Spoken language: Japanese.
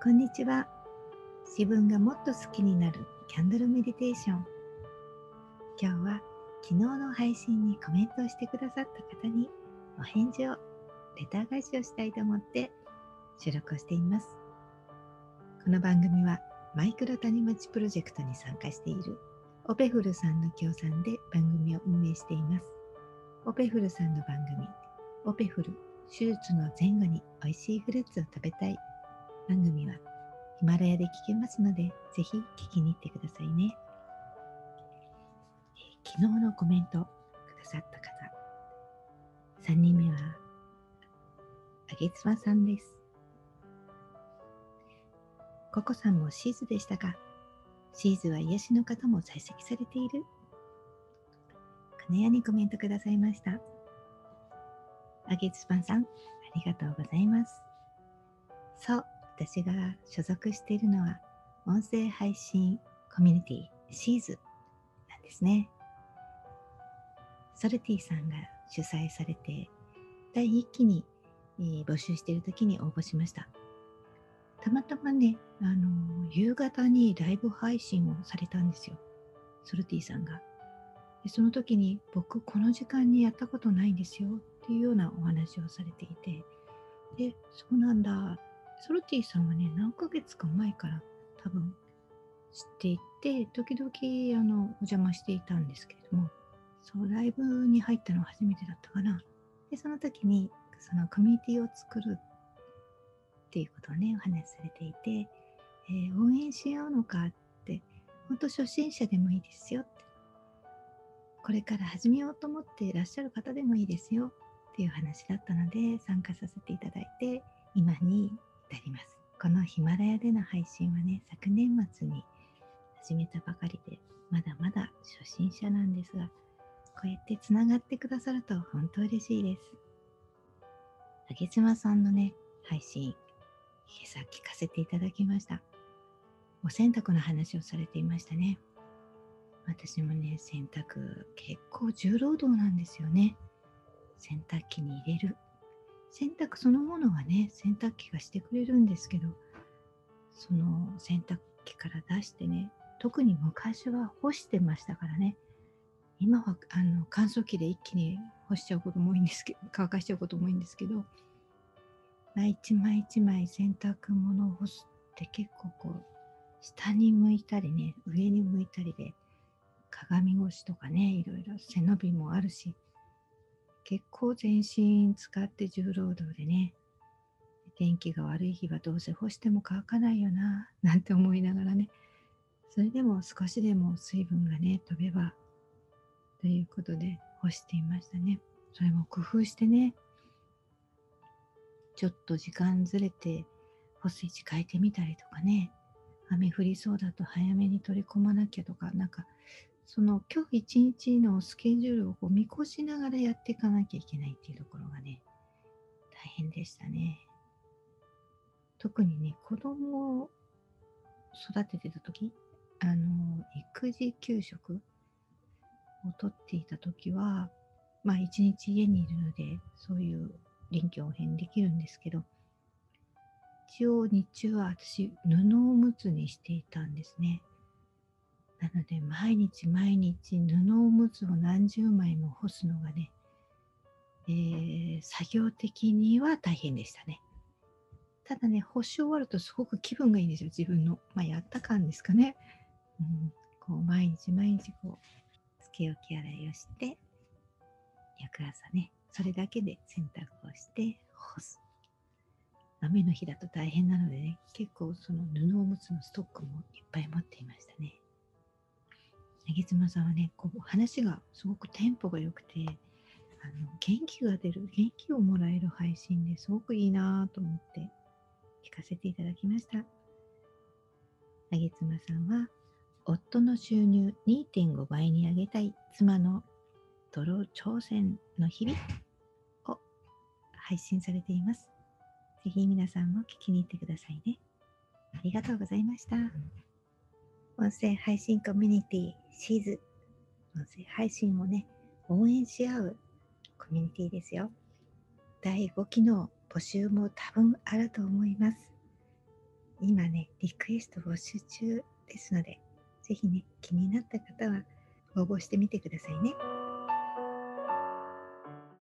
こんにちは。自分がもっと好きになるキャンドルメディテーション。今日は昨日の配信にコメントをしてくださった方にお返事を、レター返しをしたいと思って収録をしています。この番組はマイクロ谷町プロジェクトに参加しているオペフルさんの協賛で番組を運営しています。オペフルさんの番組、オペフル手術の前後に美味しいフルーツを食べたい番組はヒマラヤで聞けますので、ぜひ聞きに行ってくださいね。え、昨日のコメントくださった方、3人目は、あげつまさんです。ココさんもシーズでしたが、シーズは癒しの方も在籍されている。金谷にコメントくださいました。あげつまさん、ありがとうございます。そう、私が所属しているのは音声配信コミュニティシーズなんですね。ソルティさんが主催されて第1期に、え、募集している時に応募しました。たまたまね、あの夕方にライブ配信をされたんですよ。ソルティさんが。でその時に僕この時間にやったことないんですよっていうようなお話をされていてでそうなんだソルティさんはね、何ヶ月か前から多分知っていて、時々あのお邪魔していたんですけれども、そう、ライブに入ったのは初めてだったかな。で、その時に、そのコミュニティを作るっていうことをね、お話しされていて、えー、応援し合うのかって、本当初心者でもいいですよって。これから始めようと思っていらっしゃる方でもいいですよっていう話だったので、参加させていただいて、今に至ります。このヒマラヤでの配信はね、昨年末に始めたばかりで、まだまだ初心者なんですが、こうやってつながってくださると本当嬉しいです。あげつまさんのね、配信、今朝聞かせていただきました。お洗濯の話をされていましたね。私もね、洗濯結構重労働なんですよね。洗濯機に入れる、洗濯そのものはね洗濯機がしてくれるんですけどその洗濯機から出してね特に昔は干してましたからね。今はあの乾燥機で一気に干しちゃうことも多いんですけど 乾かしちゃうことも多いんですけど、一枚一枚洗濯物を干すって結構こう下に向いたりね上に向いたりで鏡越しとかねいろいろ背伸びもあるし結構全身使って重労働でね、天気が悪い日はどうせ干しても乾かないよな、なんて思いながらね、それでも少しでも水分がね、飛べば、ということで干していましたね。それも工夫してね、ちょっと時間ずれて干す位置変えてみたりとかね、雨降りそうだと早めに取り込まなきゃとか、なんかその今日一日のスケジュールをこう見越しながらやっていかなきゃいけないっていうところがね、大変でしたね。特にね、子供を育ててた時、あの、育児給食をとっていた時は、まあ一日家にいるので、そういう臨機応変できるんですけど、一応日中は私、布おむつにしていたんですね。なので毎日毎日布おむつを何十枚も干すのがね、えー、作業的には大変でしたね。ただね、干し終わるとすごく気分がいいんですよ、自分の。まあ、やった感ですかね。うん、こう毎日毎日こう、つけ置き洗いをして、翌朝ね、それだけで洗濯をして干す。雨の日だと大変なのでね、結構その布おむつのストックもいっぱい持っていましたね。ぎ妻さんはね、こう話がすごくテンポが良くて、あの元気が出る、元気をもらえる配信ですごくいいなと思って聞かせていただきました。あげつまさんは、夫の収入2.5倍に上げたい妻の泥挑戦の日々を配信されています。ぜひ皆さんも聞きに行ってくださいね。ありがとうございました。音声配信コミュニティシーズ音声配信をね、応援し合うコミュニティですよ。第5期の募集も多分あると思います。今ね、リクエスト募集中ですので、是非ね、気になった方は応募してみてくださいね。